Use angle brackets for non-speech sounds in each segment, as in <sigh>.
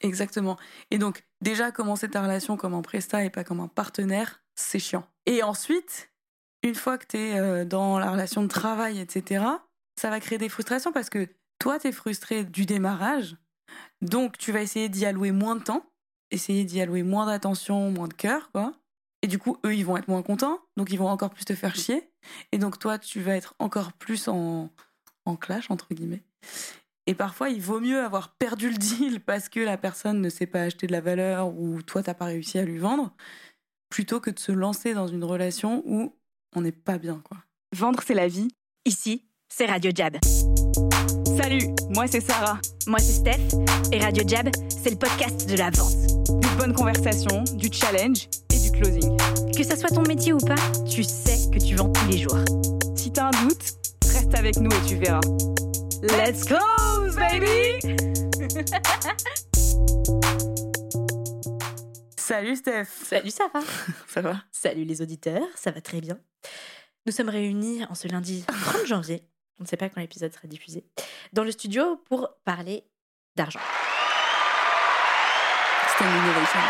Exactement. Et donc, déjà, commencer ta relation comme un presta et pas comme un partenaire, c'est chiant. Et ensuite, une fois que tu es euh, dans la relation de travail, etc., ça va créer des frustrations parce que toi, tu es frustré du démarrage, donc tu vas essayer d'y allouer moins de temps, essayer d'y allouer moins d'attention, moins de cœur, quoi. Et du coup, eux, ils vont être moins contents, donc ils vont encore plus te faire chier. Et donc toi, tu vas être encore plus en, en clash, entre guillemets. Et parfois, il vaut mieux avoir perdu le deal <laughs> parce que la personne ne sait pas acheter de la valeur ou toi, t'as pas réussi à lui vendre, plutôt que de se lancer dans une relation où on n'est pas bien, quoi. Vendre, c'est la vie. Ici, c'est Radio Jab. Salut, moi c'est Sarah. Moi c'est Steph. Et Radio Jab, c'est le podcast de la vente. Du bonne conversation, du challenge et du closing. Que ça soit ton métier ou pas, tu sais que tu vends tous les jours. Si t'as un doute, reste avec nous et tu verras. Let's close, baby! <laughs> Salut Steph. Salut Sarah <laughs> Ça va. Salut les auditeurs, ça va très bien. Nous sommes réunis en ce lundi <laughs> 30 janvier, on ne sait pas quand l'épisode sera diffusé, dans le studio pour parler d'argent. C'était une innovation.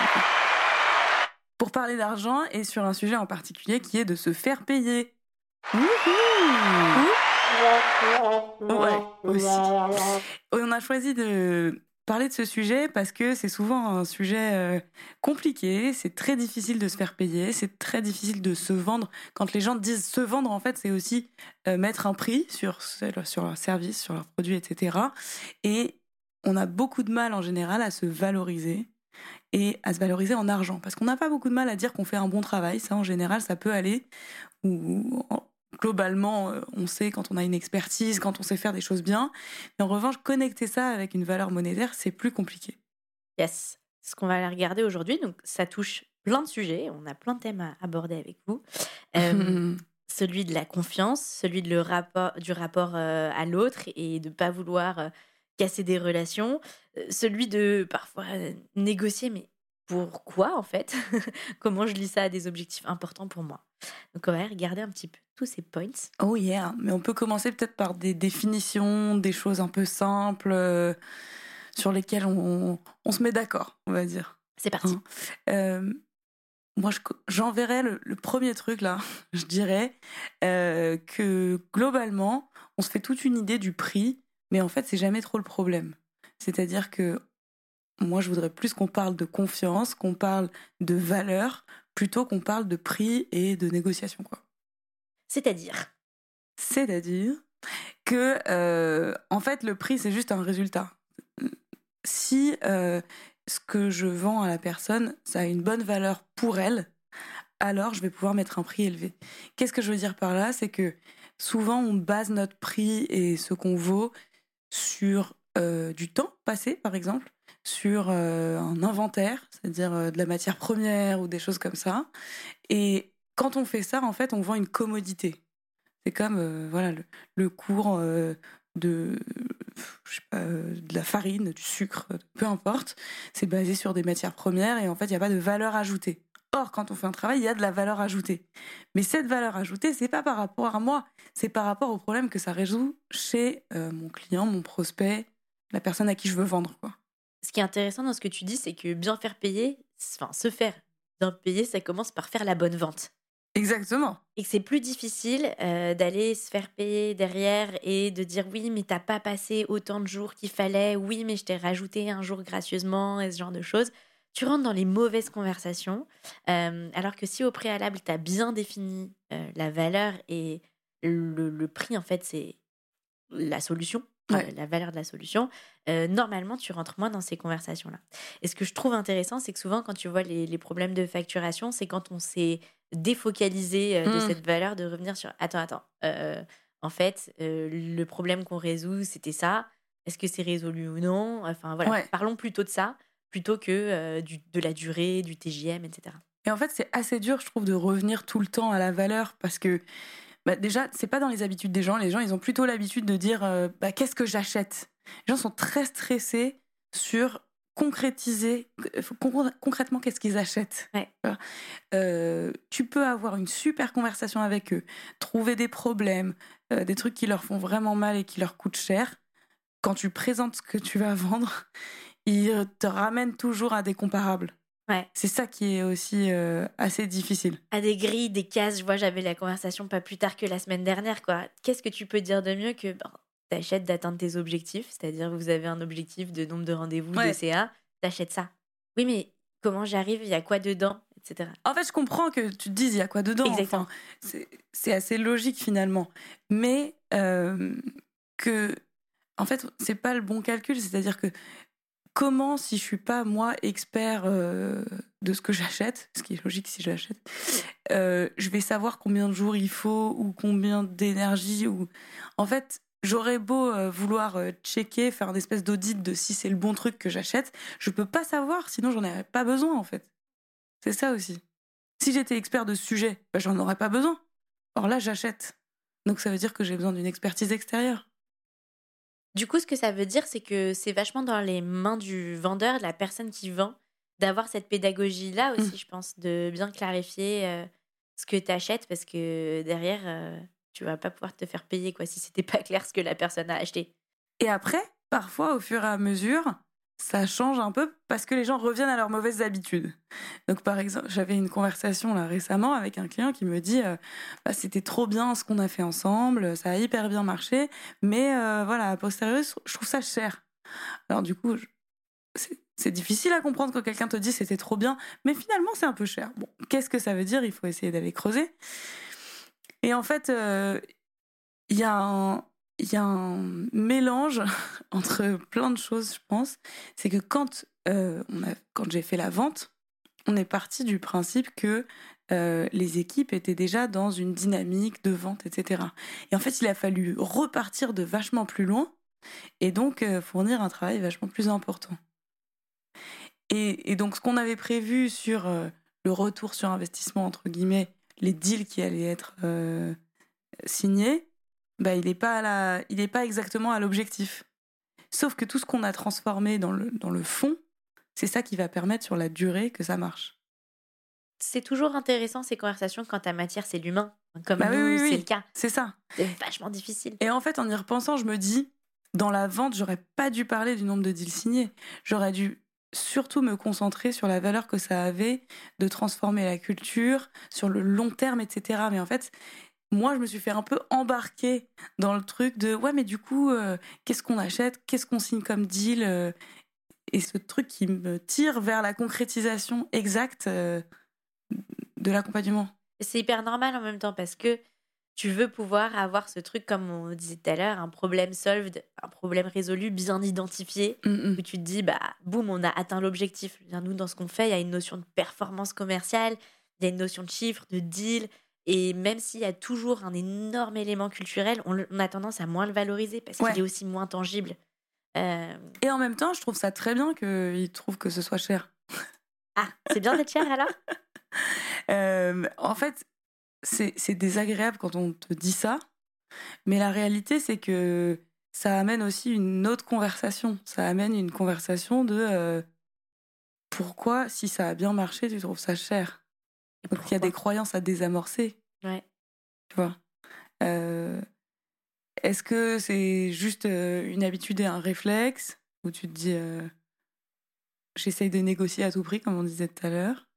Pour parler d'argent et sur un sujet en particulier qui est de se faire payer. <laughs> On a choisi de parler de ce sujet parce que c'est souvent un sujet euh, compliqué, c'est très difficile de se faire payer, c'est très difficile de se vendre. Quand les gens disent se vendre, en fait, c'est aussi euh, mettre un prix sur, sur leur service, sur leurs produits, etc. Et on a beaucoup de mal en général à se valoriser et à se valoriser en argent. Parce qu'on n'a pas beaucoup de mal à dire qu'on fait un bon travail, ça en général, ça peut aller. Ou globalement, euh, on sait quand on a une expertise, quand on sait faire des choses bien. Mais en revanche, connecter ça avec une valeur monétaire, c'est plus compliqué. Yes, c'est ce qu'on va aller regarder aujourd'hui. Donc ça touche plein de sujets, on a plein de thèmes à aborder avec vous. Euh, <laughs> celui de la confiance, celui de le rapport, du rapport euh, à l'autre et de ne pas vouloir euh, casser des relations, celui de parfois négocier, mais pourquoi en fait <laughs> Comment je lis ça à des objectifs importants pour moi Donc on va regarder un petit peu tous ces points. Oh yeah, mais on peut commencer peut-être par des définitions, des choses un peu simples euh, sur lesquelles on, on se met d'accord, on va dire. C'est parti. Hein. Euh, moi, je- j'enverrais le, le premier truc là, <laughs> je dirais euh, que globalement, on se fait toute une idée du prix, mais en fait, c'est jamais trop le problème. C'est-à-dire que moi, je voudrais plus qu'on parle de confiance, qu'on parle de valeur, plutôt qu'on parle de prix et de négociation, quoi. C'est-à-dire, C'est-à-dire que, euh, en fait, le prix, c'est juste un résultat. Si euh, ce que je vends à la personne, ça a une bonne valeur pour elle, alors je vais pouvoir mettre un prix élevé. Qu'est-ce que je veux dire par là? C'est que souvent, on base notre prix et ce qu'on vaut sur euh, du temps passé, par exemple, sur euh, un inventaire, c'est-à-dire euh, de la matière première ou des choses comme ça. Et quand on fait ça, en fait, on vend une commodité. C'est comme euh, voilà le, cours de de la farine, du sucre, peu importe. C'est basé sur des matières premières et en fait il n'y a pas de valeur ajoutée. Or quand on fait un travail, il y a de la valeur ajoutée. Mais cette valeur ajoutée, c'est pas par rapport à moi, c'est par rapport au problème que ça résout chez mon client, mon prospect, la personne à qui je veux vendre quoi. Ce qui est intéressant dans ce que tu dis, c'est que bien faire payer, enfin se faire bien payer, ça commence par faire la bonne vente. Exactement. Et que c'est plus difficile euh, d'aller se faire payer derrière et de dire oui, mais t'as pas passé autant de jours qu'il fallait, oui, mais je t'ai rajouté un jour gracieusement et ce genre de choses. Tu rentres dans les mauvaises conversations, euh, alors que si au préalable t'as bien défini euh, la valeur et le, le prix, en fait, c'est la solution, Ouais. euh, la valeur de la solution, euh, normalement tu rentres moins dans ces conversations-là. Et ce que je trouve intéressant, c'est que souvent quand tu vois les, les problèmes de facturation, c'est quand on s'est défocalisé euh, de Mm. cette valeur, de revenir sur attends, attends, euh, en fait, euh, le problème qu'on résout, c'était ça. Est-ce que c'est résolu ou non? Enfin voilà, Ouais. parlons plutôt de ça plutôt que du, de la durée, du TJM, etc. Et en fait, c'est assez dur, je trouve, de revenir tout le temps à la valeur parce que bah, déjà, c'est pas dans les habitudes des gens. Les gens, ils ont plutôt l'habitude de dire euh, bah, qu'est-ce que j'achète? Les gens sont très stressés sur concrétiser euh, con- concrètement qu'est-ce qu'ils achètent. Ouais. Euh, tu peux avoir une super conversation avec eux, trouver des problèmes, euh, des trucs qui leur font vraiment mal et qui leur coûtent cher. Quand tu présentes ce que tu vas vendre, il te ramène toujours à des comparables. Ouais. C'est ça qui est aussi euh, assez difficile. À des grilles, des cases. Je vois, j'avais la conversation pas plus tard que la semaine dernière. quoi. Qu'est-ce que tu peux dire de mieux que ben, t'achètes d'atteindre tes objectifs? C'est-à-dire, vous avez un objectif de nombre de rendez-vous, Ouais. de CA, t'achètes ça. Oui, mais comment j'arrive? Il y a quoi dedans? Etc. En fait, je comprends que tu te dises il y a quoi dedans. Exactement. Enfin, c'est assez logique finalement. Mais euh, que, en fait, c'est pas le bon calcul. C'est-à-dire que comment, si je suis pas moi expert euh, de ce que <laughs> j'achète, ce qui est logique si j'achète, euh, je vais savoir combien de jours il faut ou combien d'énergie ou. En fait. J'aurais beau euh, vouloir checker, faire une espèce d'audit de si c'est le bon truc que j'achète, je peux pas savoir, sinon j'en aurais pas besoin en fait. C'est ça aussi. Si j'étais expert de ce sujet, bah, j'en aurais pas besoin. Or là, j'achète. Donc ça veut dire que j'ai besoin d'une expertise extérieure. Du coup, ce que ça veut dire, c'est que c'est vachement dans les mains du vendeur, de la personne qui vend, d'avoir cette pédagogie-là aussi, je pense, de bien clarifier euh, ce que tu achètes, parce que derrière, euh, tu vas pas pouvoir te faire payer quoi si c'était pas <laughs> clair ce que la personne a acheté. Et après, parfois, au fur et à mesure, ça change un peu parce que les gens reviennent à leurs mauvaises habitudes. Donc, par exemple, j'avais une conversation là récemment avec un client qui me dit euh, Bah, c'était trop bien ce qu'on a fait ensemble, ça a hyper bien marché, mais euh, voilà, a posteriori, je trouve ça cher. Alors, du coup, c'est difficile à comprendre quand quelqu'un te dit c'était trop bien, mais finalement, c'est un peu cher. Bon, qu'est-ce que ça veut dire? Il faut essayer d'aller creuser. Et en fait, euh, il y a un il y a un mélange <laughs> entre plein de choses, je pense. C'est que quand, euh, quand j'ai fait la vente, on est parti du principe que euh, les équipes étaient déjà dans une dynamique de vente, etc. Et en fait, il a fallu repartir de vachement plus loin et donc euh, fournir un travail vachement plus important. Et, donc, ce qu'on avait prévu sur le retour sur investissement, entre guillemets, les deals qui allaient être signés, bah, il n'est pas, la- il est pas exactement à l'objectif. Sauf que tout ce qu'on a transformé dans le, dans le fond, c'est ça qui va permettre sur la durée que ça marche. C'est toujours intéressant ces conversations quand ta matière c'est l'humain. Comme Bah oui, nous, oui, oui. c'est le cas. C'est ça. C'est vachement difficile. Et en fait, en y repensant, je me dis, dans la vente, j'aurais pas dû parler du nombre de deals signés. J'aurais dû surtout me concentrer sur la valeur que ça avait de transformer la culture, sur le long terme, etc. Mais en fait, moi, je me suis fait un peu embarquer dans le truc de ouais, mais du coup, euh, qu'est-ce qu'on achète, qu'est-ce qu'on signe comme deal, euh, et ce truc qui me tire vers la concrétisation exacte euh, de l'accompagnement. C'est hyper normal en même temps parce que tu veux pouvoir avoir ce truc, comme on disait tout à l'heure, un problème solved, un problème résolu, bien identifié, Mm, où tu te dis, bah, boum, on a atteint l'objectif. Nous, dans ce qu'on fait, il y a une notion de performance commerciale, il y a une notion de chiffre, de deal. Et même s'il y a toujours un énorme élément culturel, on, a tendance à moins le valoriser parce Ouais. qu'il est aussi moins tangible. Euh, Et en même temps, je trouve ça très bien qu'ils trouvent que ce soit cher. Ah, c'est bien d'être cher alors? <laughs> Euh, en fait, c'est c'est désagréable quand on te dit ça, mais la réalité, c'est que ça amène aussi une autre conversation. Ça amène une conversation de euh, pourquoi, si ça a bien marché, tu trouves ça cher? Donc il y a des croyances à désamorcer, Ouais. tu vois. Euh, Est-ce que c'est juste euh, une habitude et un réflexe où tu te dis euh, j'essaye de négocier à tout prix, comme on disait tout à l'heure?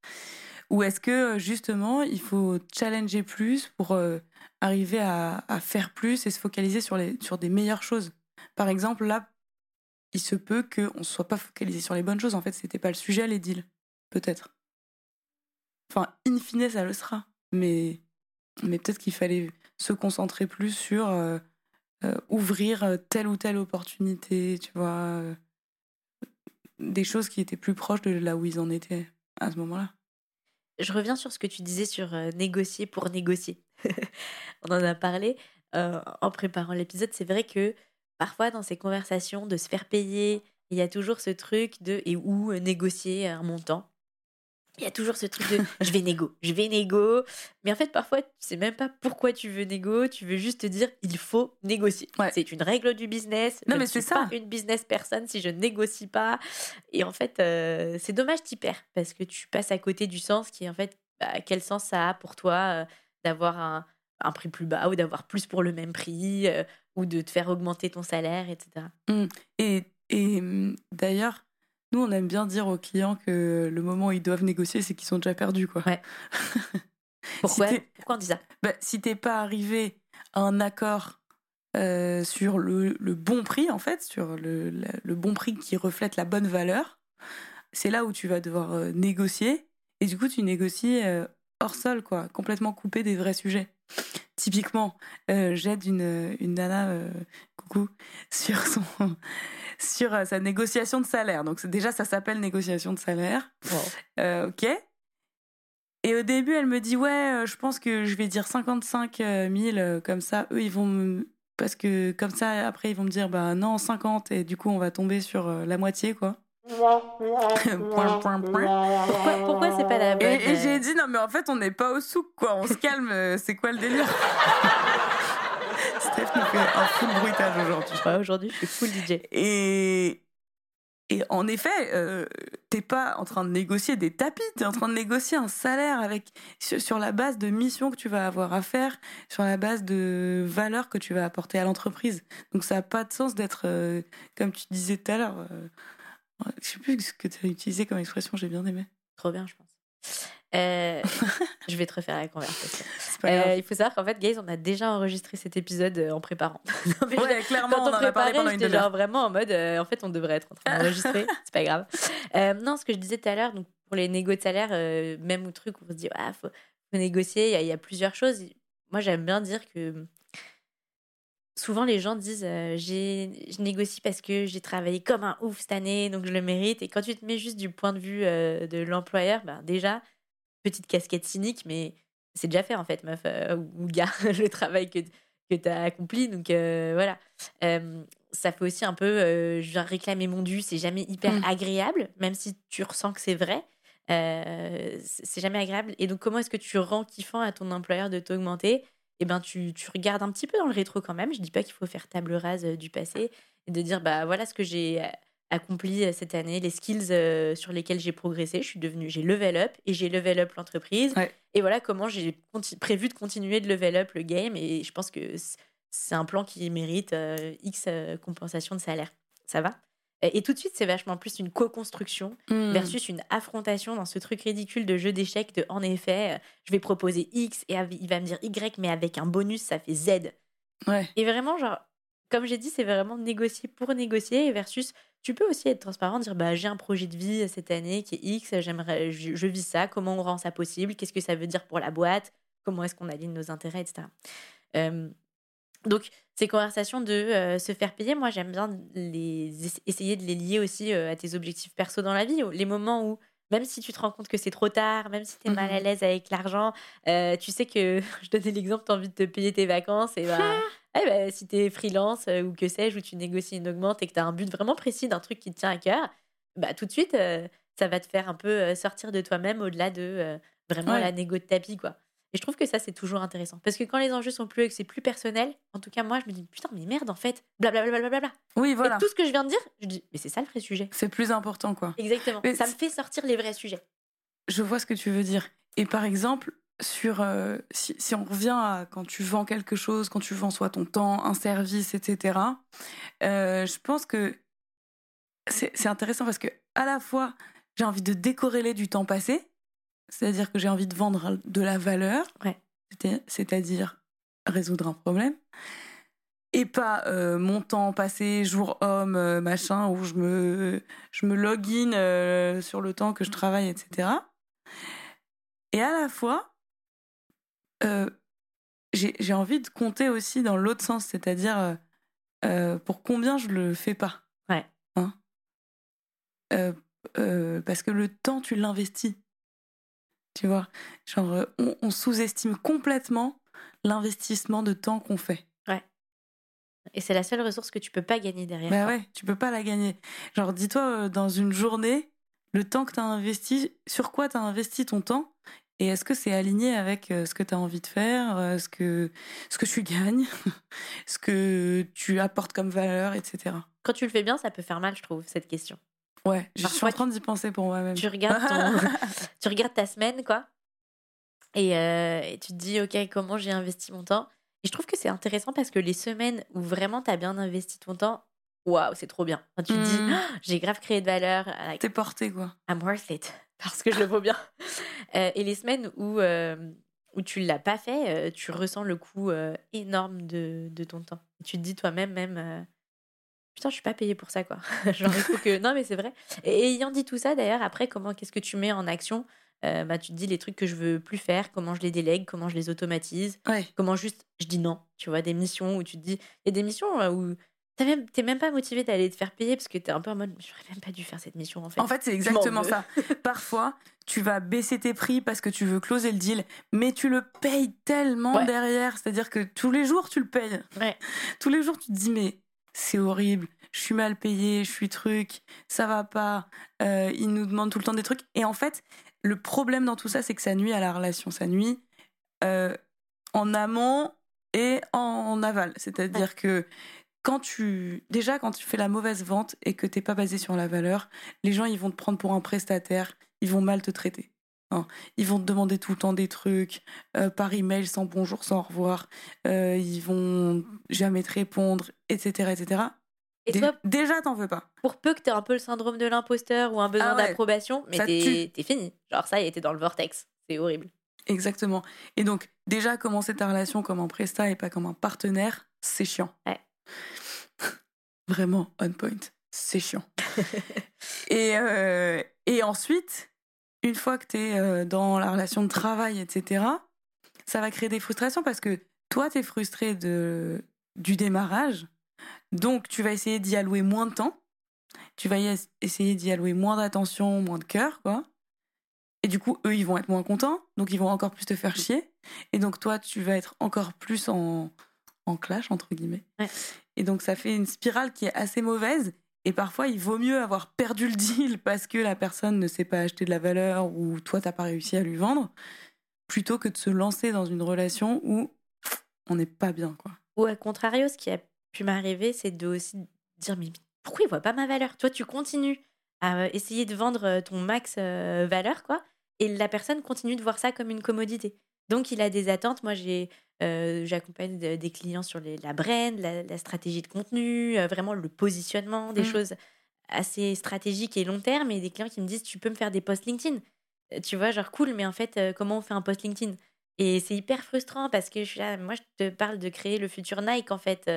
Ou est-ce que justement il faut challenger plus pour euh, arriver à, à faire plus et se focaliser sur, les, sur des meilleures choses? Par exemple, là, il se peut qu'on ne soit pas focalisé sur les bonnes choses. En fait, c'était pas le sujet, les deals. Peut-être. Enfin, in fine, ça le sera. Mais, mais peut-être qu'il fallait se concentrer plus sur euh, euh, ouvrir euh, telle ou telle opportunité, tu vois. des choses qui étaient plus proches de là où ils en étaient à ce moment-là. Je reviens sur ce que tu disais sur négocier pour négocier. <laughs> On en a parlé en préparant l'épisode. C'est vrai que parfois dans ces conversations de se faire payer, il y a toujours ce truc de et où négocier un montant? Il y a toujours ce truc de je vais négo, je vais négo. Mais en fait, parfois, tu sais même pas pourquoi tu veux négo. Tu veux juste te dire il faut négocier. Ouais. C'est une règle du business. Non, je mais ne suis c'est ça. pas une business personne si je négocie pas. Et en fait, euh, c'est dommage t'y perds parce que tu passes à côté du sens qui est en fait bah, quel sens ça a pour toi euh, d'avoir un, un prix plus bas ou d'avoir plus pour le même prix euh, ou de te faire augmenter ton salaire, etc. Et, et hum, d'ailleurs, nous, on aime bien dire aux clients que le moment où ils doivent négocier, c'est qu'ils sont déjà perdus, quoi. Ouais. <laughs> Pourquoi, Si Pourquoi on dit ça? Bah, si t'es pas arrivé à un accord euh, sur le, le bon prix, en fait, sur le bon prix qui reflète la bonne valeur, c'est là où tu vas devoir euh, négocier. Et du coup, tu négocies euh, hors sol, quoi, complètement coupé des vrais sujets. Typiquement, euh, j'aide une, une nana, euh, coucou, <laughs> sur, son, sur euh, sa négociation de salaire. Donc déjà, ça s'appelle négociation de salaire. Ok. Et au début, elle me dit Ouais, je pense que je vais dire 55 000, euh, comme ça, eux, ils vont me. Parce que comme ça, après, ils vont me dire Bah non, 50, et du coup, on va tomber sur la moitié, quoi. Point, point, point. Pourquoi, pourquoi c'est pas la bonne Et, et j'ai euh, dit Non, mais en fait, on n'est pas au souk, quoi, on se calme, euh, c'est quoi le délire? Steph nous fait un full bruitage aujourd'hui. ouais, Aujourd'hui, je suis full DJ. Et, et en effet, euh, t'es pas en train de négocier des tapis, t'es en train de négocier un salaire avec sur, sur la base de missions que tu vas avoir à faire, sur la base de valeurs que tu vas apporter à l'entreprise. Donc ça n'a pas de sens d'être, euh, comme tu disais tout à l'heure, euh, je sais plus ce que tu as utilisé comme expression, j'ai bien aimé. Trop bien, je pense. Euh, je vais te refaire la conversation. <laughs> Euh, il faut savoir qu'en fait, guys, on a déjà enregistré cet épisode euh, en préparant. <laughs> Non, mais je- Ouais, clairement, Quand on on en a parlé pendant une genre vraiment en mode, euh, en fait, on devrait être en train d'enregistrer. <laughs> c'est pas grave. Non, ce que je disais tout à l'heure, donc pour les négos de salaire, même au truc où on se dit, ah, faut, faut négocier, il y a- il y, a plusieurs choses. Moi, j'aime bien dire que souvent les gens disent, euh, j'ai, je négocie parce que j'ai travaillé comme un ouf cette année, donc je le mérite. Et quand tu te mets juste du point de vue euh, de l'employeur, ben, déjà, petite casquette cynique, mais c'est déjà fait en fait, meuf euh, ou gars, <laughs> le travail que, que tu as accompli. Donc voilà. Ça fait aussi un peu, je viens réclamer mon dû, c'est jamais hyper Mm. agréable, même si tu ressens que c'est vrai. c'est c'est jamais agréable. Et donc, comment est-ce que tu rends kiffant à ton employeur de t'augmenter? Eh ben, tu, tu regardes un petit peu dans le rétro quand même. Je dis pas qu'il faut faire table rase euh, du passé et de dire, bah voilà ce que j'ai euh, accompli euh, cette année, les skills euh, sur lesquels j'ai progressé. Je suis devenue, j'ai level up et j'ai level up l'entreprise. Ouais. Et voilà comment j'ai prévu de continuer de level up le game. Et je pense que c'est un plan qui mérite euh, X euh, compensation de salaire. Ça va? Et, tout de suite, c'est vachement plus une co-construction Hmm. versus une affrontation dans ce truc ridicule de jeu d'échecs de en effet, euh, je vais proposer X et il va me dire Y, mais avec un bonus, ça fait Z. Ouais. Et vraiment, genre, comme j'ai dit, c'est vraiment négocier pour négocier versus tu peux aussi être transparent, dire bah j'ai un projet de vie cette année qui est X, j'aimerais, je, je vis ça, comment on rend ça possible, qu'est-ce que ça veut dire pour la boîte, comment est-ce qu'on aligne nos intérêts, etc. Euh, donc ces conversations de euh, se faire payer, moi j'aime bien les essayer de les lier aussi euh, à tes objectifs perso dans la vie, les moments où même si tu te rends compte que c'est trop tard, même si tu es mal à Mhm. l'aise avec l'argent, euh, tu sais que, <laughs> je donnais l'exemple, tu as envie de te payer tes vacances, et bah, <laughs> eh si tu es freelance ou que sais-je, ou tu négocies une augmente et que tu as un but vraiment précis d'un truc qui te tient à cœur, bah, tout de suite, ça va te faire un peu sortir de toi-même au-delà de vraiment Ouais. la négo de tapis. quoi. Et je trouve que ça, c'est toujours intéressant. Parce que quand les enjeux sont plus, que c'est plus personnel, en tout cas, moi, je me dis, putain, mais merde, en fait, blablabla. Bla, bla. Oui, voilà. Et tout ce que je viens de dire, je dis, mais c'est ça le vrai sujet. C'est plus important, quoi. Exactement. Mais ça me fait sortir les vrais sujets. Je vois ce que tu veux dire. Et par exemple, sur euh, si, si on revient à quand tu vends quelque chose, quand tu vends soit ton temps, un service, etc. euh, je pense que c'est c'est intéressant parce que à la fois j'ai envie de décorréler du temps passé, c'est-à-dire que j'ai envie de vendre de la valeur, Ouais. c'est-à-dire résoudre un problème, et pas euh, mon temps passé, jour homme, euh, machin, où je me, je me login euh, sur le temps que je travaille, etc. Et à la fois, j'ai envie de compter aussi dans l'autre sens, c'est-à-dire pour combien je le fais pas. Ouais. Hein parce que le temps, tu l'investis. Tu vois Genre, euh, on, on sous-estime complètement l'investissement de temps qu'on fait. Et c'est la seule ressource que tu peux pas gagner derrière. Bah ouais, tu peux pas la gagner. Genre, dis-toi, euh, dans une journée, le temps que tu as investi, sur quoi tu as investi ton temps et est-ce que c'est aligné avec euh, ce que tu as envie de faire, ce que, ce que tu gagnes, <laughs> ce que tu apportes comme valeur, etc. Quand tu le fais bien, ça peut faire mal, je trouve, cette question. Ouais, je suis en train d'y penser pour moi-même. Tu regardes, ton... <laughs> tu regardes ta semaine, quoi. Et, euh, et tu te dis, OK, comment j'ai investi mon temps? Et je trouve que c'est intéressant parce que les semaines où vraiment tu as bien investi ton temps, waouh, c'est trop bien. Enfin, tu te dis, Mm. Ah, <gasps> j'ai grave créé de valeur. like, T'es porté, quoi. I'm worth it parce que je le vaux bien. <laughs> Euh, et les semaines où, euh, où tu l'as pas fait, euh, tu ressens le coût énorme de, de ton temps. Tu te dis toi-même, même, putain, je suis pas payée pour ça, quoi. <laughs> Genre, il faut que. Non, mais c'est vrai. Et, ayant dit tout ça, d'ailleurs, après, comment, qu'est-ce que tu mets en action? Euh, bah, Tu te dis les trucs que je veux plus faire, comment je les délègue, comment je les automatise, Ouais. comment juste je dis non. Tu vois, des missions où tu te dis. Il y a des missions euh, où. T'as même, t'es même pas motivé d'aller te faire payer parce que t'es un peu en mode j'aurais même pas dû faire cette mission en fait. En fait, c'est m'en exactement ça. Parfois, tu vas baisser tes prix parce que tu veux closer le deal, mais tu le payes tellement Ouais. derrière. C'est-à-dire que tous les jours, tu le payes. Ouais. Tous les jours, tu te dis, mais c'est horrible, je suis mal payé, je suis truc, ça va pas, euh, ils nous demandent tout le temps des trucs. Et en fait, le problème dans tout ça, c'est que ça nuit à la relation. Ça nuit euh, en amont et en aval. C'est-à-dire que quand tu déjà quand tu fais la mauvaise vente et que t'es pas basé sur la valeur, les gens ils vont te prendre pour un prestataire, ils vont mal te traiter. Hein. Ils vont te demander tout le temps des trucs euh, par email sans bonjour, sans au revoir. Euh, ils vont jamais te répondre, etc., etc. Et Dé- toi, déjà t'en veux pas. pour peu que t'aies un peu le syndrome de l'imposteur ou un besoin Ah ouais. d'approbation, mais t'es fini. Genre ça, est, t'es dans le vortex. C'est horrible. Exactement. Et donc déjà commencer ta relation comme un prestat et pas comme un partenaire, c'est chiant. Ouais. <laughs> Vraiment on point. C'est chiant. <laughs> Et, euh, et ensuite, une fois que tu es dans la relation de travail, etc., ça va créer des frustrations parce que toi, tu es frustré de, du démarrage. Donc, tu vas essayer d'y allouer moins de temps. Tu vas y essayer d'y allouer moins d'attention, moins de cœur, quoi. Et du coup, eux, ils vont être moins contents. Donc, ils vont encore plus te faire chier. Et donc, toi, tu vas être encore plus en, en clash, entre guillemets. Ouais. Et donc, ça fait une spirale qui est assez mauvaise. Et parfois, il vaut mieux avoir perdu le deal <laughs> parce que la personne ne sait pas acheter de la valeur ou toi, t'as pas réussi à lui vendre, plutôt que de se lancer dans une relation où on n'est pas bien, quoi. Ou à contrario, ce qui a pu m'arriver, c'est de aussi dire mais pourquoi il voit pas ma valeur? Toi, tu continues à euh, essayer de vendre euh, ton max euh, valeur, quoi, et la personne continue de voir ça comme une commodité. Donc, il a des attentes. Moi, j'ai, euh, j'accompagne de- des clients sur les- la brand, la, la stratégie de contenu, euh, vraiment le positionnement, des Mm. choses assez stratégiques et long terme. Et des clients qui me disent tu peux me faire des posts LinkedIn? Euh, Tu vois, genre cool, mais en fait, euh, comment on fait un post LinkedIn? Et c'est hyper frustrant parce que je suis là, moi, je te parle de créer le futur Nike, en fait.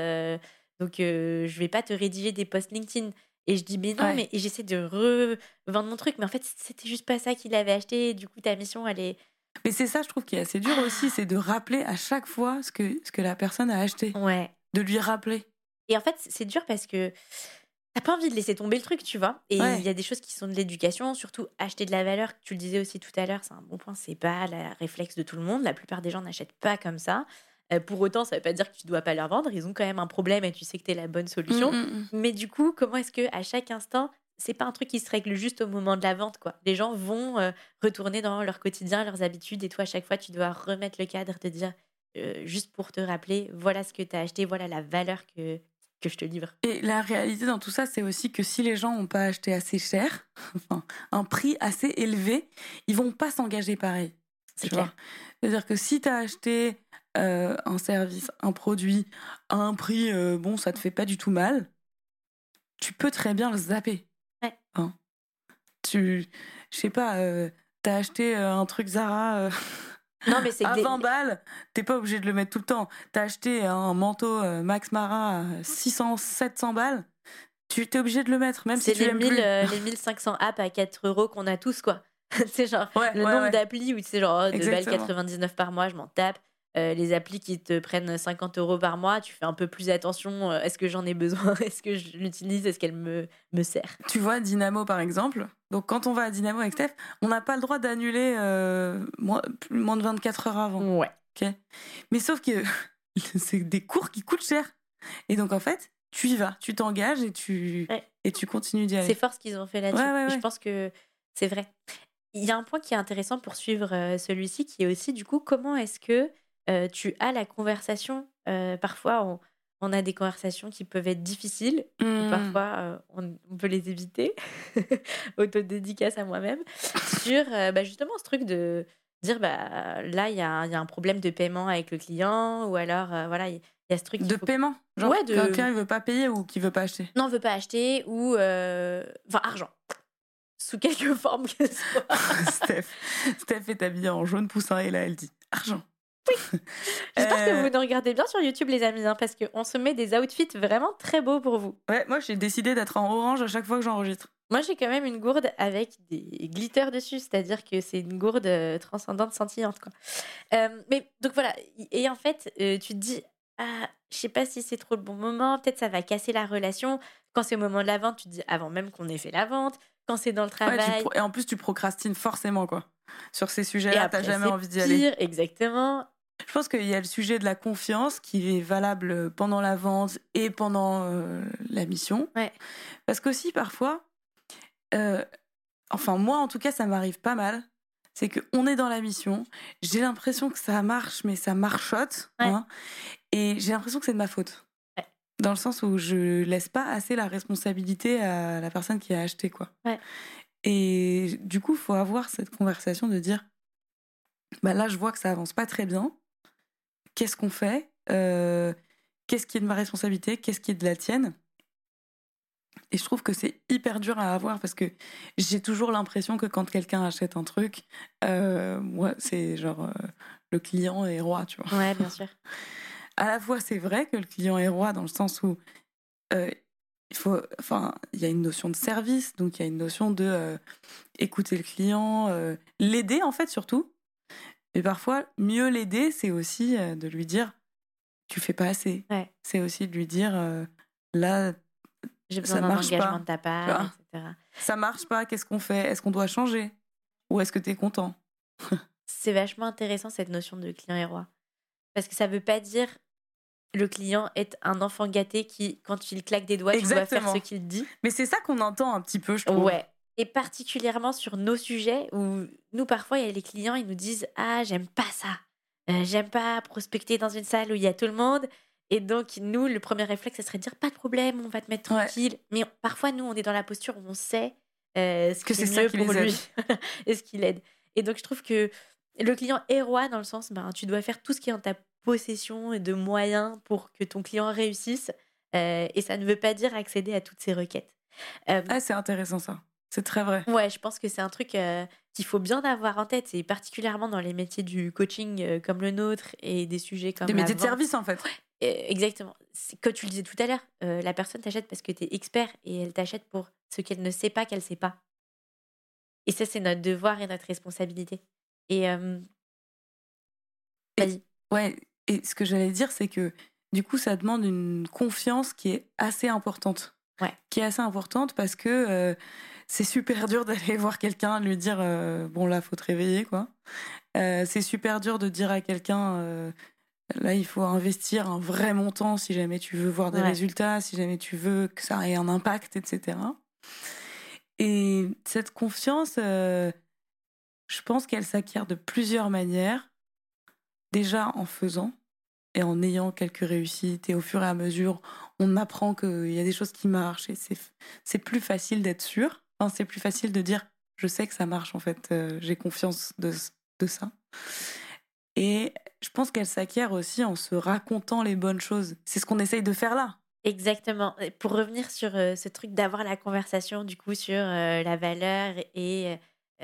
donc, je vais pas te rédiger des posts LinkedIn. Et je dis, mais non, Ouais. mais j'essaie de revendre mon truc. Mais en fait, c'était juste pas ça qu'il avait acheté. Du coup, ta mission, elle est. Mais c'est ça, je trouve, qui est assez dur aussi, c'est de rappeler à chaque fois ce que, ce que la personne a acheté. Ouais. De lui rappeler. Et en fait, c'est dur parce que t'as pas envie de laisser tomber le truc, tu vois. Et il Ouais. y a des choses qui sont de l'éducation, surtout acheter de la valeur. Tu le disais aussi tout à l'heure, c'est un bon point. C'est pas le réflexe de tout le monde. La plupart des gens n'achètent pas comme ça. Euh, pour autant, ça veut pas dire que tu dois pas leur vendre. Ils ont quand même un problème et tu sais que t'es la bonne solution. Mm, mm, mm. Mais du coup, comment est-ce que à chaque instant, c'est pas un truc qui se règle juste au moment de la vente, quoi. Les gens vont euh, retourner dans leur quotidien, leurs habitudes, et toi, à chaque fois, tu dois remettre le cadre, te dire euh, juste pour te rappeler, voilà ce que tu as acheté, voilà la valeur que, que je te livre. Et la réalité dans tout ça, c'est aussi que si les gens n'ont pas acheté assez cher, <laughs> enfin, un prix assez élevé, ils vont pas s'engager pareil. C'est clair. C'est-à-dire que si tu as acheté euh, un service, un produit à un prix, bon, ça te fait pas du tout mal, tu peux très bien le zapper. Hein. tu, je sais pas, euh, t'as acheté euh, un truc Zara euh, Non, mais c'est <laughs> à des- 20 balles, t'es pas obligé de le mettre tout le temps. T'as acheté un manteau euh, Max Mara à 600, 700 balles, tu t'es obligé de le mettre, même c'est si tu l'aimes 1000, plus. euh, les <laughs> 1500 apps à 4 euros qu'on a tous, quoi. <laughs> c'est genre Ouais, le ouais, nombre ouais. d'applis où c'est genre oh, de balles Exactement. 99 par mois, je m'en tape. Euh, les applis qui te prennent 50 euros par mois, tu fais un peu plus attention. euh, Est-ce que j'en ai besoin <laughs> Est-ce que je l'utilise Est-ce qu'elle me, me sert? Tu vois, Dynamo par exemple? Donc quand on va à Dynamo avec Steph, on n'a pas le droit d'annuler euh, moins, de 24 heures avant. Ouais. ok? Mais sauf que <laughs> c'est des cours qui coûtent cher. Et donc en fait, tu y vas, tu t'engages et tu, Ouais. et tu continues d'y C'est aller. fort ce qu'ils ont fait là-dessus. Ouais, ouais, Et Je pense que c'est vrai. Il y a un point qui est intéressant pour suivre celui-ci, qui est aussi du coup comment est-ce que euh, tu as la conversation. Euh, parfois, on, on a des conversations qui peuvent être difficiles. Mmh. Parfois, euh, on, on peut les éviter. <laughs> Autodédicace à moi-même. Sur bah, justement ce truc de dire bah, là, il y, a un- il y a un problème de paiement avec le client, ou alors, voilà, il Il y a ce truc De faut- paiement Genre, Ouais, de- quelqu'un, il veut pas payer ou qui veut pas acheter Non, on veut pas acheter ou. euh, Enfin, argent. Sous quelque <laughs> forme que ce soit. <laughs> Steph. Steph est habillée en jaune poussin et là, elle dit argent. <laughs> J'espère Euh, que vous nous regardez bien sur YouTube, les amis, hein, parce qu'on se met des outfits vraiment très beaux pour vous. Ouais, moi, j'ai décidé d'être en orange à chaque fois que j'enregistre. Moi, j'ai quand même une gourde avec des glitters dessus, c'est-à-dire que c'est une gourde euh, transcendante, scintillante. Quoi. Euh, mais donc voilà, et en fait, euh, tu te dis, ah, je sais pas si c'est trop le bon moment, peut-être ça va casser la relation. Quand c'est au moment de la vente, tu te dis, avant même qu'on ait fait la vente, quand c'est dans le travail. pro- Et en plus, tu procrastines forcément, quoi. Sur ces et sujets-là, t'as jamais envie d'y aller. exactement. Je pense qu'il y a le sujet de la confiance qui est valable pendant la vente et pendant euh, la mission. Ouais. Parce qu'aussi, parfois, euh, enfin, moi, en tout cas, ça m'arrive pas mal. C'est qu'on est dans la mission, j'ai l'impression que ça marche, mais ça marchote. Ouais. hein, et j'ai l'impression que c'est de ma faute. Ouais. Dans le sens où je laisse pas assez la responsabilité à la personne qui a acheté, quoi. Et du coup, il faut avoir cette conversation de dire bah là, je vois que ça avance pas très bien. Qu'est-ce qu'on fait Euh, Qu'est-ce qui est de ma responsabilité Qu'est-ce qui est de la tienne Et je trouve que c'est hyper dur à avoir parce que j'ai toujours l'impression que quand quelqu'un achète un truc, euh, moi, c'est genre euh, le client est roi, tu vois. Ouais, bien sûr. <laughs> À la fois, c'est vrai que le client est roi dans le sens où euh, il faut, enfin, il y a une notion de service, donc il y a une notion de écouter le client, l'aider en fait surtout. Mais parfois, mieux l'aider, c'est aussi euh, de lui dire tu fais pas assez. Ouais. C'est aussi de lui dire euh, là, J'ai Ça besoin d'un engagement pas, de ta tu part, vois. etc. ça marche pas, qu'est-ce qu'on fait? Est-ce qu'on doit changer? Ou est-ce que tu es content? C'est vachement intéressant cette notion de client et roi. Parce que ça veut pas dire le client est un enfant gâté qui, quand il claque des doigts, tu dois faire Exactement. ce qu'il dit. Mais c'est ça qu'on entend un petit peu, je trouve. Ouais. Et particulièrement sur nos sujets où nous, parfois, il y a les clients, ils nous disent Ah, j'aime pas ça. Euh, j'aime pas prospecter dans une salle où il y a tout le monde. Et donc, nous, le premier réflexe, ce serait de dire Pas de problème, on va te mettre Ouais. tranquille. Mais parfois, nous, on est dans la posture où on sait euh, ce Que c'est ça mieux qui pour les lui <laughs> et ce qui l'aide. Et donc, je trouve que le client est roi dans le sens ben, tu dois faire tout ce qui est en ta possession et de moyens pour que ton client réussisse. Euh, et ça ne veut pas dire accéder à toutes ses requêtes. Ah, c'est intéressant ça. C'est très vrai. Ouais, je pense que c'est un truc euh, qu'il faut bien avoir en tête, et particulièrement dans les métiers du coaching euh, comme le nôtre et des sujets comme Des métiers de service en fait. Euh, exactement. Comme tu le disais tout à l'heure, euh, la personne t'achète parce que tu es expert et elle t'achète pour ce qu'elle ne sait pas qu'elle sait pas. Et ça, c'est notre devoir et notre responsabilité. Et vas-y. Ouais, et ce que j'allais dire, c'est que du coup, ça demande une confiance qui est assez importante. Ouais. Qui est assez importante parce que c'est super dur d'aller <laughs> voir quelqu'un, lui dire euh, bon là, faut te réveiller quoi. Euh, c'est super dur de dire à quelqu'un euh, là, il faut investir un vrai montant si jamais tu veux voir des Ouais. résultats, si jamais tu veux que ça ait un impact, etc. Et cette confiance, je pense qu'elle s'acquiert de plusieurs manières. Déjà en faisant et en ayant quelques réussites et au fur et à mesure, on apprend qu'il y a des choses qui marchent et c'est, c'est plus facile d'être sûr. Enfin, c'est plus facile de dire je sais que ça marche en fait, euh, j'ai confiance de, de ça. Et je pense qu'elle s'acquiert aussi en se racontant les bonnes choses. C'est ce qu'on essaye de faire là. Exactement. Et Pour revenir sur euh, ce truc d'avoir la conversation du coup sur euh, la valeur et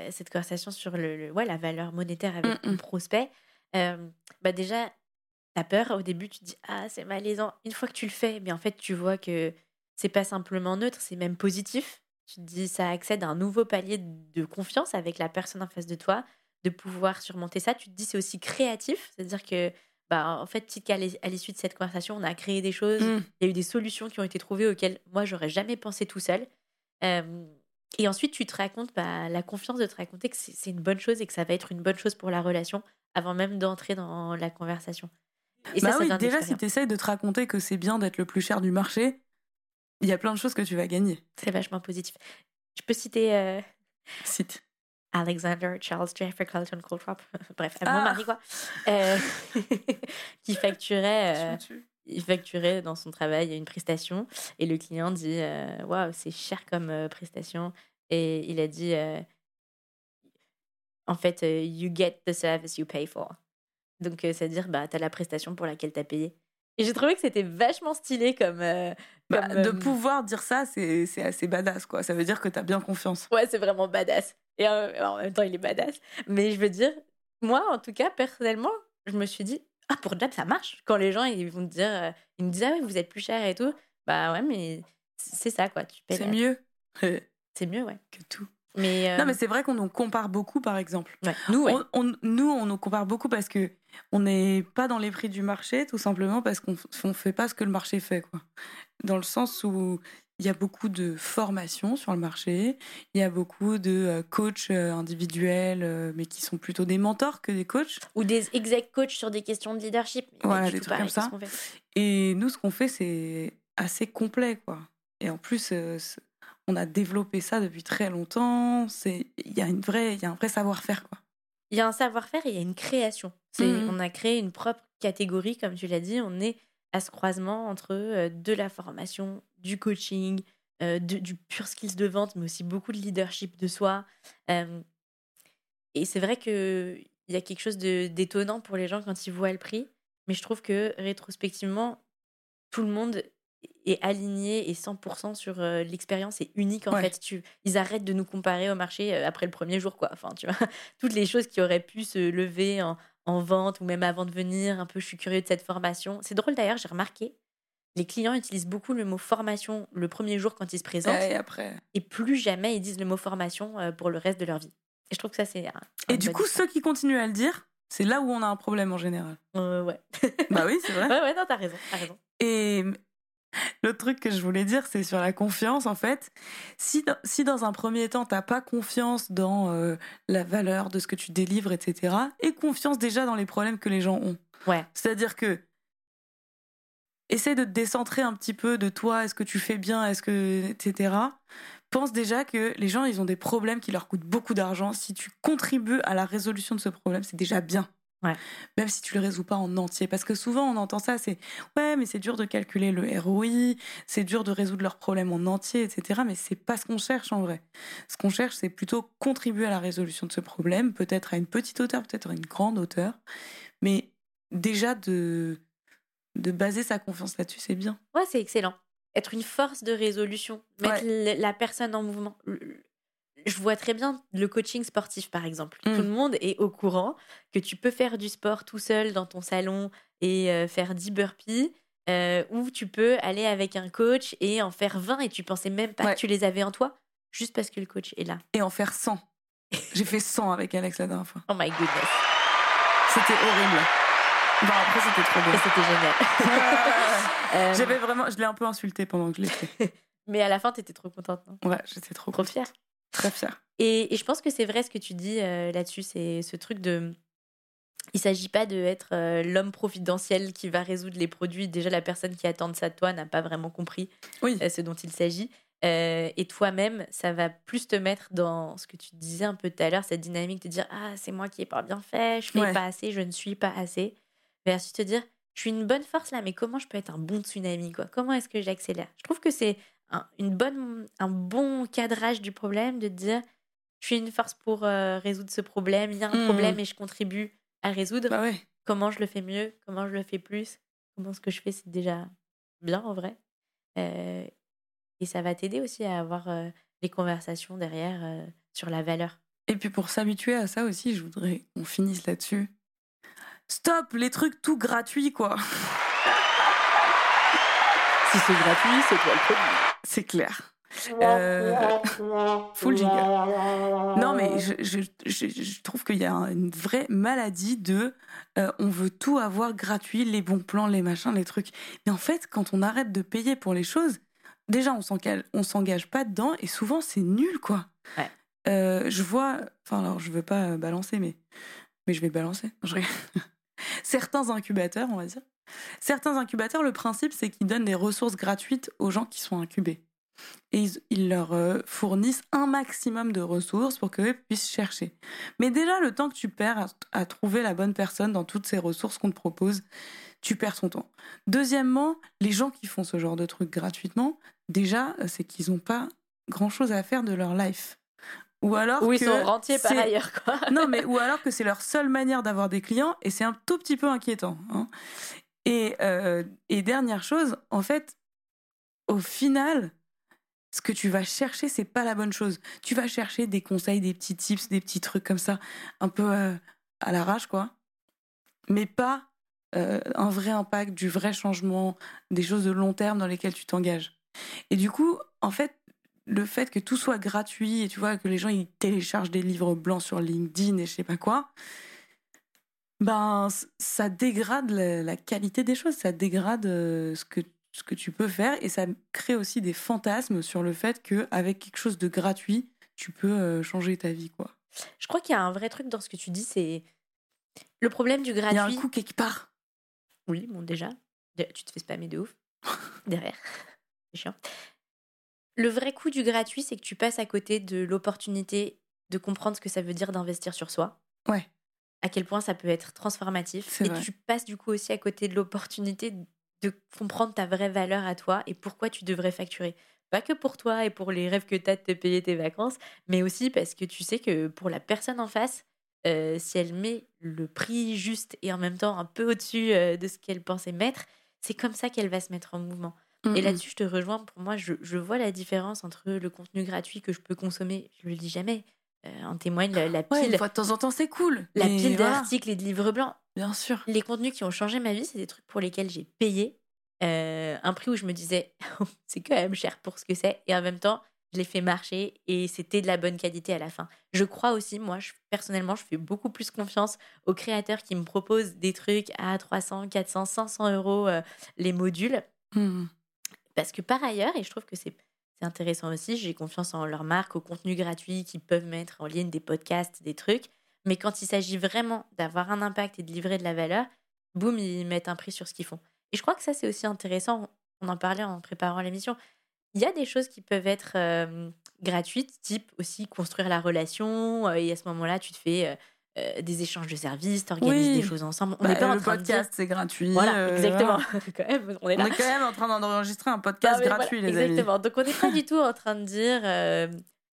cette conversation sur le, le- ouais, la valeur monétaire avec Mm, ton mm. prospect, euh, bah déjà, t'as peur. Au début, tu te dis Ah, c'est malaisant. Une fois que tu le fais, mais en fait, tu vois que c'est pas simplement neutre, c'est même positif. Tu te dis Ça accède à un nouveau palier de confiance avec la personne en face de toi, de pouvoir surmonter ça. Tu te dis C'est aussi créatif, c'est-à-dire que. Bah, en fait, à l'issue de cette conversation, on a créé des choses, Mm. il y a eu des solutions qui ont été trouvées auxquelles moi j'aurais jamais pensé tout seul. Euh, et ensuite, tu te racontes bah, la confiance de te raconter que c'est une bonne chose et que ça va être une bonne chose pour la relation avant même d'entrer dans la conversation. Et ça, bah ça oui, vient déjà, si tu essayes de te raconter que c'est bien d'être le plus cher du marché, il y a plein de choses que tu vas gagner. c'est vachement positif. Je peux citer euh, Cite. Alexander Charles Jeffrey Colton Coltrop, <laughs> bref, à mon Ah. mari quoi, euh, <laughs> qui facturait. euh, il facturait dans son travail une prestation et le client dit euh, waouh c'est cher comme prestation et il a dit en fait you get the service you pay for donc c'est à dire bah t'as la prestation pour laquelle t'as payé Et j'ai trouvé que c'était vachement stylé comme. euh, Bah, comme, de euh, pouvoir dire ça, c'est assez badass, quoi. Ça veut dire que t'as bien confiance. Ouais, c'est vraiment badass. Et euh, en même temps, il est badass. Mais je veux dire, moi, en tout cas, personnellement, je me suis dit, ah, pour Jab, ça marche. Quand les gens, ils vont te dire, ils me disent, ah ouais, vous êtes plus cher et tout. Bah ouais, mais c'est ça, quoi. Tu C'est mieux que C'est mieux, ouais. tout. Mais, euh, Non, mais c'est vrai qu'on nous compare beaucoup, par exemple. ouais. nous, ouais. On- on- nous, on nous compare beaucoup parce que on n'est pas dans les prix du marché, tout simplement parce qu'on ne fait pas ce que le marché fait, quoi. Dans le sens où il y a beaucoup de formations sur le marché, il y a beaucoup de euh, coachs euh, individuels, mais qui sont plutôt des mentors que des coachs. Ou des exec coachs sur des questions de leadership. Voilà, des trucs comme ça. Et nous, ce qu'on fait, c'est assez complet, quoi. Et en plus, on a développé ça depuis très longtemps. C'est, il y a une vraie, il y a un vrai savoir-faire, quoi. Il y a un savoir-faire et il y a une création. C'est, Mhm. On a créé une propre catégorie, comme tu l'as dit. On est à ce croisement entre euh, de la formation, du coaching, euh, de- du pur skills de vente, mais aussi beaucoup de leadership de soi. Euh, et c'est vrai qu'il y a quelque chose d'étonnant pour les gens quand ils voient le prix. Mais je trouve que rétrospectivement, tout le monde est aligné et 100% sur euh, l'expérience est unique en Ouais. fait. Tu, ils arrêtent de nous comparer au marché euh, après le premier jour quoi. Enfin, tu vois, <laughs> toutes les choses qui auraient pu se lever en, en vente ou même avant de venir. Un peu, je suis curieux de cette formation. C'est drôle d'ailleurs, j'ai remarqué. Les clients utilisent beaucoup le mot formation le premier jour quand ils se présentent Et après. et plus jamais ils disent le mot formation euh, pour le reste de leur vie. Et je trouve que ça c'est Et du coup, ceux qui continuent à le dire, c'est là où on a un problème en général. Euh, ouais. bah oui, c'est vrai. <laughs> ouais ouais non t'as raison t'as raison. Et l'autre truc que je voulais dire, c'est sur la confiance, en fait. Si, dans- si dans un premier temps, t'as pas confiance dans euh, la valeur de ce que tu délivres, etc., et confiance déjà dans les problèmes que les gens ont. Ouais. C'est-à-dire que essaie de te décentrer un petit peu de toi, est-ce que tu fais bien, est-ce que etc. Pense déjà que les gens, ils ont des problèmes qui leur coûtent beaucoup d'argent. Si tu contribues à la résolution de ce problème, c'est déjà bien. Ouais. Même si tu le résous pas en entier, parce que souvent on entend ça, c'est ouais, mais c'est dur de calculer le ROI, c'est dur de résoudre leurs problèmes en entier, etc. Mais c'est pas ce qu'on cherche en vrai. Ce qu'on cherche, c'est plutôt contribuer à la résolution de ce problème, peut-être à une petite hauteur, peut-être à une grande hauteur, mais déjà de de baser sa confiance là-dessus, c'est bien. Ouais, c'est excellent. Être une force de résolution, mettre la personne en mouvement. Je vois très bien le coaching sportif, par exemple. Mm. Tout le monde est au courant que tu peux faire du sport tout seul dans ton salon et euh, faire 10 burpees, euh, ou tu peux aller avec un coach et en faire 20 et tu pensais même pas Ouais. que tu les avais en toi, juste parce que le coach est là. Et en faire 100. J'ai fait 100 avec Alex la dernière fois. Oh my goodness. C'était horrible. Bon, après, c'était trop bien. c'était génial. <laughs> Euh, J'avais vraiment, je l'ai un peu insulté pendant que je l'ai <laughs> fait. mais à la fin, t'étais trop contente, non? Ouais, j'étais trop, Trop fière. Très fière. Et, et je pense que c'est vrai ce que tu dis euh, là-dessus, c'est ce truc de... Il s'agit pas de être euh, l'homme providentiel qui va résoudre les produits. Déjà, la personne qui attend ça de toi n'a pas vraiment compris Oui. euh, ce dont il s'agit. Euh, et toi-même, ça va plus te mettre dans ce que tu disais un peu tout à l'heure, cette dynamique de dire Ah, c'est moi qui ai pas bien fait, je fais Ouais. pas assez, je ne suis pas assez. Versus te dire Je suis une bonne force là, mais comment je peux être un bon tsunami quoi? Comment est-ce que j'accélère? Je trouve que c'est un, une bonne, un bon cadrage du problème de te dire Je suis une force pour euh, résoudre ce problème, il y a un Mhm. problème et je contribue à le résoudre. Bah ouais. Comment je le fais mieux Comment je le fais plus Comment ce que je fais, c'est déjà bien en vrai. Euh, et ça va t'aider aussi à avoir euh, les conversations derrière euh, sur la valeur. Et puis pour s'habituer à ça aussi, je voudrais qu'on finisse là-dessus. Stop les trucs tout gratuits, quoi. <laughs> Si c'est gratuit, c'est toi le produit. C'est clair. Euh, Full jingle. Non, mais je, je, je, je trouve qu'il y a une vraie maladie de euh, on veut tout avoir gratuit, les bons plans, les machins, les trucs. Mais en fait, quand on arrête de payer pour les choses, déjà, on s'engage, on s'engage pas dedans et souvent, c'est nul, quoi. Ouais. Euh, je vois, enfin, alors, je veux pas balancer, mais, mais je vais balancer. <laughs> Certains incubateurs, on va dire. Certains incubateurs, le principe, c'est qu'ils donnent des ressources gratuites aux gens qui sont incubés et ils, ils leur euh, fournissent un maximum de ressources pour qu'eux puissent chercher. Mais déjà, le temps que tu perds à, à trouver la bonne personne dans toutes ces ressources qu'on te propose, tu perds ton temps. Deuxièmement, les gens qui font ce genre de trucs gratuitement, déjà, c'est qu'ils n'ont pas grand-chose à faire de leur life. Ou alors Ou ils que sont rentiers par c'est- ailleurs, quoi. non, mais ou alors que c'est leur seule manière d'avoir des clients et c'est un tout petit peu inquiétant. hein. Et, euh, et dernière chose, en fait, au final, ce que tu vas chercher, c'est pas la bonne chose. Tu vas chercher des conseils, des petits tips, des petits trucs comme ça, un peu euh, à l'arrache, quoi. Mais pas euh, un vrai impact, du vrai changement, des choses de long terme dans lesquelles tu t'engages. Et du coup, en fait, le fait que tout soit gratuit et tu vois que les gens ils téléchargent des livres blancs sur LinkedIn et je sais pas quoi, ben ça dégrade la, la qualité des choses, ça dégrade euh, ce que ce que tu peux faire et ça crée aussi des fantasmes sur le fait que avec quelque chose de gratuit, tu peux euh, changer ta vie quoi. Je crois qu'il y a un vrai truc dans ce que tu dis, c'est le problème du Il y a gratuit. un coup quelque part. Oui, bon, déjà, tu te fais spammer de ouf <laughs> derrière. C'est chiant. Le vrai coup du gratuit, c'est que tu passes à côté de l'opportunité de comprendre ce que ça veut dire d'investir sur soi. Ouais. À quel point ça peut être transformatif. Et vrai. tu passes du coup aussi à côté de l'opportunité de comprendre ta vraie valeur à toi et pourquoi tu devrais facturer. Pas que pour toi et pour les rêves que tu as de te payer tes vacances, mais aussi parce que tu sais que pour la personne en face, euh, si elle met le prix juste et en même temps un peu au-dessus euh, de ce qu'elle pensait mettre, c'est comme ça qu'elle va se mettre en mouvement. Et là-dessus, je te rejoins. Pour moi, je, je vois la différence entre le contenu gratuit que je peux consommer, je le dis jamais. Euh, en témoigne la, la Ouais, pile, une fois de temps en temps, c'est cool. la pile voilà, d'articles et de livres blancs. Bien sûr. Les contenus qui ont changé ma vie, c'est des trucs pour lesquels j'ai payé euh, un prix où je me disais, <laughs> c'est quand même cher pour ce que c'est. Et en même temps, je l'ai fait marcher et c'était de la bonne qualité à la fin. Je crois aussi, moi, je- personnellement, je fais beaucoup plus confiance aux créateurs qui me proposent des trucs à 300, 400, 500 euros euh, les modules. Mhm. Parce que par ailleurs, et je trouve que c'est intéressant aussi, j'ai confiance en leur marque, au contenu gratuit qu'ils peuvent mettre en ligne, des podcasts, des trucs. Mais quand il s'agit vraiment d'avoir un impact et de livrer de la valeur, boum, ils mettent un prix sur ce qu'ils font. Et je crois que ça, c'est aussi intéressant. On en parlait en préparant l'émission. Il y a des choses qui peuvent être euh, gratuites, type aussi construire la relation. euh, et à ce moment-là, tu te fais euh, des échanges de services, tu organises Oui. des choses ensemble. On Bah, n'est pas en train de dire. podcast, c'est gratuit. Voilà, euh, exactement. voilà. <laughs> quand même, on est On là. est quand même en train d'enregistrer un podcast Non, mais gratuit, voilà, les amis. Exactement. Donc on n'est pas <laughs> du tout en train de dire euh,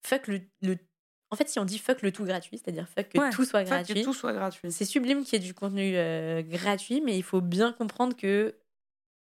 fuck le, le- En fait, si on dit fuck le tout gratuit, c'est-à-dire fuck que Ouais, tout soit Fuck gratuit, que tout soit gratuit. c'est sublime qu'il y ait du contenu gratuit, mais il faut bien comprendre que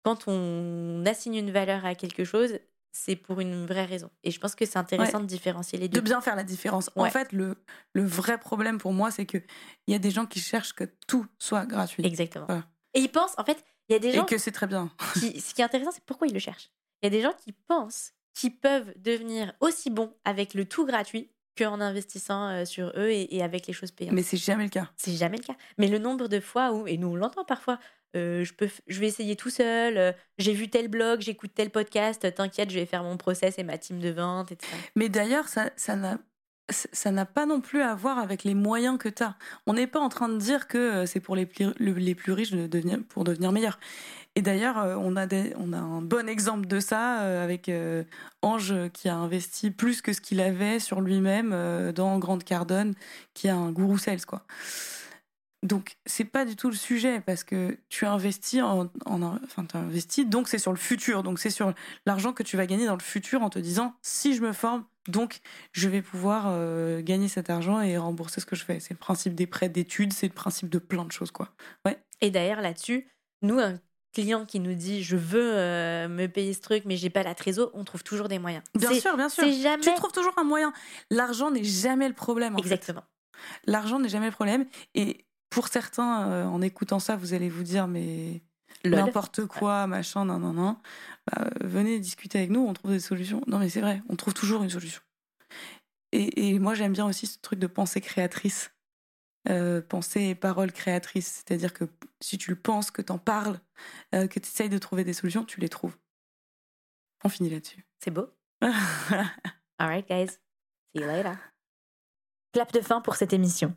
quand on assigne une valeur à quelque chose, c'est pour une vraie raison. Et je pense que c'est intéressant de différencier les deux. De bien faire la différence. En fait, le, le vrai problème pour moi, c'est que il y a des gens qui cherchent que tout soit gratuit. Exactement. Voilà. Et ils pensent, en fait, il y a des Et gens que c'est très bien. <laughs> qui, ce qui est intéressant, c'est pourquoi ils le cherchent. Il y a des gens qui pensent qu'ils peuvent devenir aussi bons avec le tout gratuit qu'en investissant euh, sur eux et, et avec les choses payantes. Mais c'est jamais le cas. C'est jamais le cas. Mais le nombre de fois où, et nous on l'entend parfois, je, peux, je vais essayer tout seul, j'ai vu tel blog, j'écoute tel podcast, t'inquiète, je vais faire mon process et ma team de vente, etc. Mais d'ailleurs, ça n'a pas non plus à voir avec les moyens que tu as. On n'est pas en train de dire que c'est pour les plus, le- les plus riches de devenir, pour devenir meilleurs. Et d'ailleurs, on, a on a un bon exemple de ça avec Ange qui a investi plus que ce qu'il avait sur lui-même dans Grande Cardone, qui a un gourou sales. Quoi. Donc, c'est pas du tout le sujet parce que tu investis en, en enfin, tu donc c'est sur le futur, donc c'est sur l'argent que tu vas gagner dans le futur en te disant si je me forme, donc je vais pouvoir euh, gagner cet argent et rembourser ce que je fais. C'est le principe des prêts d'études, c'est le principe de plein de choses, quoi. Et d'ailleurs là-dessus, nous, un client qui nous dit je veux euh, me payer ce truc mais j'ai pas la trésor, on trouve toujours des moyens. Bien sûr, bien sûr. Jamais... Tu trouves toujours un moyen. L'argent n'est jamais le problème. En fait. Exactement. L'argent n'est jamais le problème. Et pour certains, euh, en écoutant ça, vous allez vous dire mais n'importe quoi, machin, non, non, non. Bah, venez discuter avec nous, on trouve des solutions. Non, mais c'est vrai, on trouve toujours une solution. Et, et moi, j'aime bien aussi ce truc de pensée créatrice. Euh, pensée et parole créatrice. C'est-à-dire que si tu le penses, que t'en parles, euh, que tu essayes de trouver des solutions, tu les trouves. On finit là-dessus. C'est beau. <laughs> Alright, guys. See you later. Clap de fin pour cette émission.